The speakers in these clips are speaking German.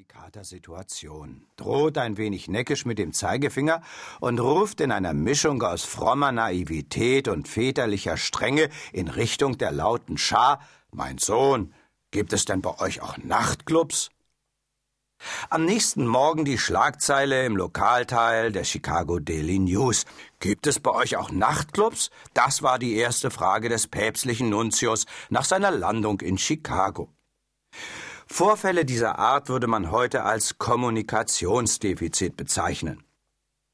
delikater Situation, droht ein wenig neckisch mit dem Zeigefinger und ruft in einer Mischung aus frommer Naivität und väterlicher Strenge in Richtung der lauten Schar Mein Sohn, gibt es denn bei euch auch Nachtclubs? Am nächsten Morgen die Schlagzeile im Lokalteil der Chicago Daily News. Gibt es bei euch auch Nachtclubs? Das war die erste Frage des päpstlichen Nuntius nach seiner Landung in Chicago. Vorfälle dieser Art würde man heute als Kommunikationsdefizit bezeichnen.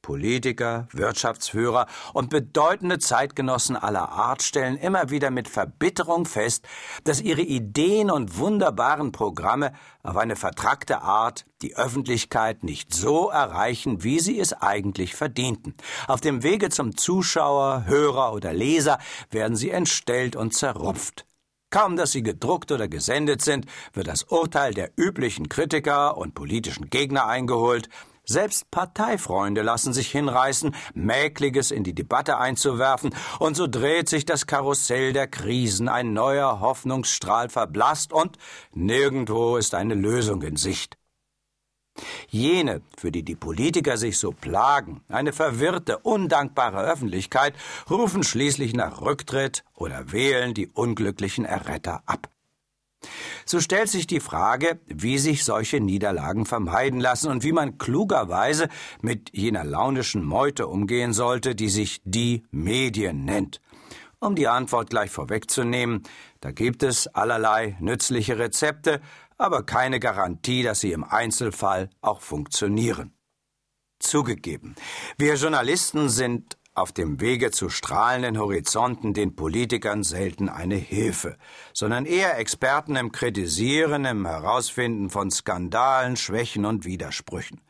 Politiker, Wirtschaftsführer und bedeutende Zeitgenossen aller Art stellen immer wieder mit Verbitterung fest, dass ihre Ideen und wunderbaren Programme auf eine vertrackte Art die Öffentlichkeit nicht so erreichen, wie sie es eigentlich verdienten. Auf dem Wege zum Zuschauer, Hörer oder Leser werden sie entstellt und zerrupft. Kaum dass sie gedruckt oder gesendet sind, wird das Urteil der üblichen Kritiker und politischen Gegner eingeholt, selbst Parteifreunde lassen sich hinreißen, Mäkliges in die Debatte einzuwerfen, und so dreht sich das Karussell der Krisen, ein neuer Hoffnungsstrahl verblasst und nirgendwo ist eine Lösung in Sicht. Jene, für die die Politiker sich so plagen, eine verwirrte, undankbare Öffentlichkeit, rufen schließlich nach Rücktritt oder wählen die unglücklichen Erretter ab. So stellt sich die Frage, wie sich solche Niederlagen vermeiden lassen und wie man klugerweise mit jener launischen Meute umgehen sollte, die sich die Medien nennt. Um die Antwort gleich vorwegzunehmen, da gibt es allerlei nützliche Rezepte, aber keine Garantie, dass sie im Einzelfall auch funktionieren. Zugegeben, wir Journalisten sind auf dem Wege zu strahlenden Horizonten den Politikern selten eine Hilfe, sondern eher Experten im Kritisieren, im Herausfinden von Skandalen, Schwächen und Widersprüchen.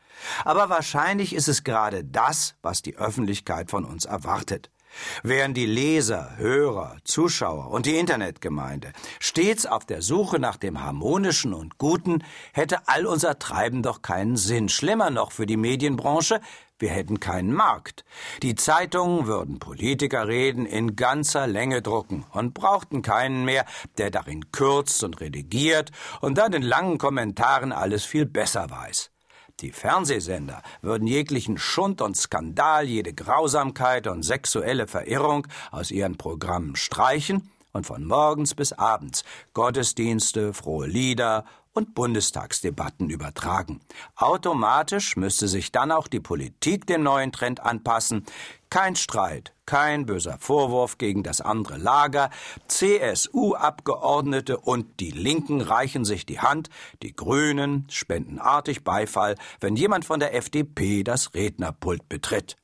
Aber wahrscheinlich ist es gerade das, was die Öffentlichkeit von uns erwartet. Wären die Leser, Hörer, Zuschauer und die Internetgemeinde stets auf der Suche nach dem Harmonischen und Guten, hätte all unser Treiben doch keinen Sinn. Schlimmer noch für die Medienbranche, wir hätten keinen Markt. Die Zeitungen würden Politikerreden in ganzer Länge drucken und brauchten keinen mehr, der darin kürzt und redigiert und dann in langen Kommentaren alles viel besser weiß. Die Fernsehsender würden jeglichen Schund und Skandal, jede Grausamkeit und sexuelle Verirrung aus ihren Programmen streichen und von morgens bis abends Gottesdienste, frohe Lieder und Bundestagsdebatten übertragen. Automatisch müsste sich dann auch die Politik dem neuen Trend anpassen. Kein Streit, kein böser Vorwurf gegen das andere Lager. CSU-Abgeordnete und die Linken reichen sich die Hand. Die Grünen spenden artig Beifall, wenn jemand von der FDP das Rednerpult betritt.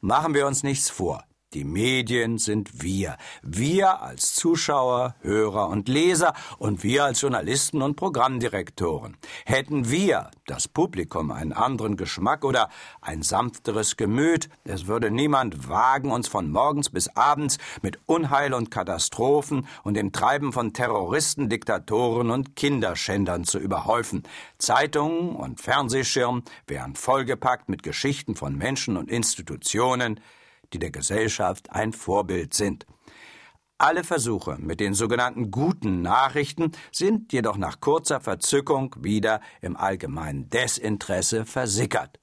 Machen wir uns nichts vor. Die Medien sind wir. Wir als Zuschauer, Hörer und Leser und wir als Journalisten und Programmdirektoren. Hätten wir, das Publikum, einen anderen Geschmack oder ein sanfteres Gemüt, es würde niemand wagen, uns von morgens bis abends mit Unheil und Katastrophen und dem Treiben von Terroristen, Diktatoren und Kinderschändern zu überhäufen. Zeitungen und Fernsehschirm wären vollgepackt mit Geschichten von Menschen und Institutionen, die der Gesellschaft ein Vorbild sind. Alle Versuche mit den sogenannten guten Nachrichten sind jedoch nach kurzer Verzückung wieder im allgemeinen Desinteresse versickert.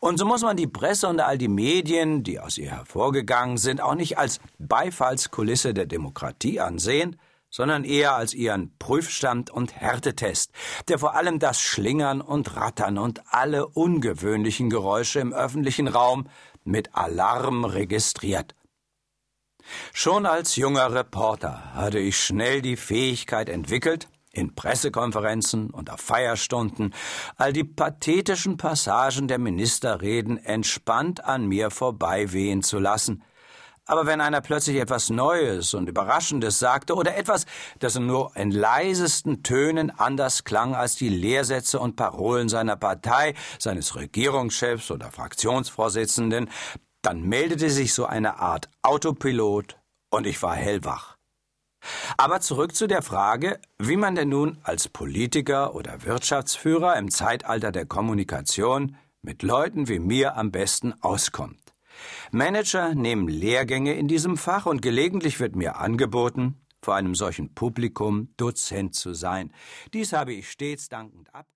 Und so muss man die Presse und all die Medien, die aus ihr hervorgegangen sind, auch nicht als Beifallskulisse der Demokratie ansehen, sondern eher als ihren Prüfstand und Härtetest, der vor allem das Schlingern und Rattern und alle ungewöhnlichen Geräusche im öffentlichen Raum mit Alarm registriert. Schon als junger Reporter hatte ich schnell die Fähigkeit entwickelt, in Pressekonferenzen und auf Feierstunden all die pathetischen Passagen der Ministerreden entspannt an mir vorbeiwehen zu lassen, aber wenn einer plötzlich etwas Neues und Überraschendes sagte oder etwas, das nur in leisesten Tönen anders klang als die Lehrsätze und Parolen seiner Partei, seines Regierungschefs oder Fraktionsvorsitzenden, dann meldete sich so eine Art Autopilot und ich war hellwach. Aber zurück zu der Frage, wie man denn nun als Politiker oder Wirtschaftsführer im Zeitalter der Kommunikation mit Leuten wie mir am besten auskommt. Manager nehmen Lehrgänge in diesem Fach und gelegentlich wird mir angeboten, vor einem solchen Publikum Dozent zu sein. Dies habe ich stets dankend abgelehnt.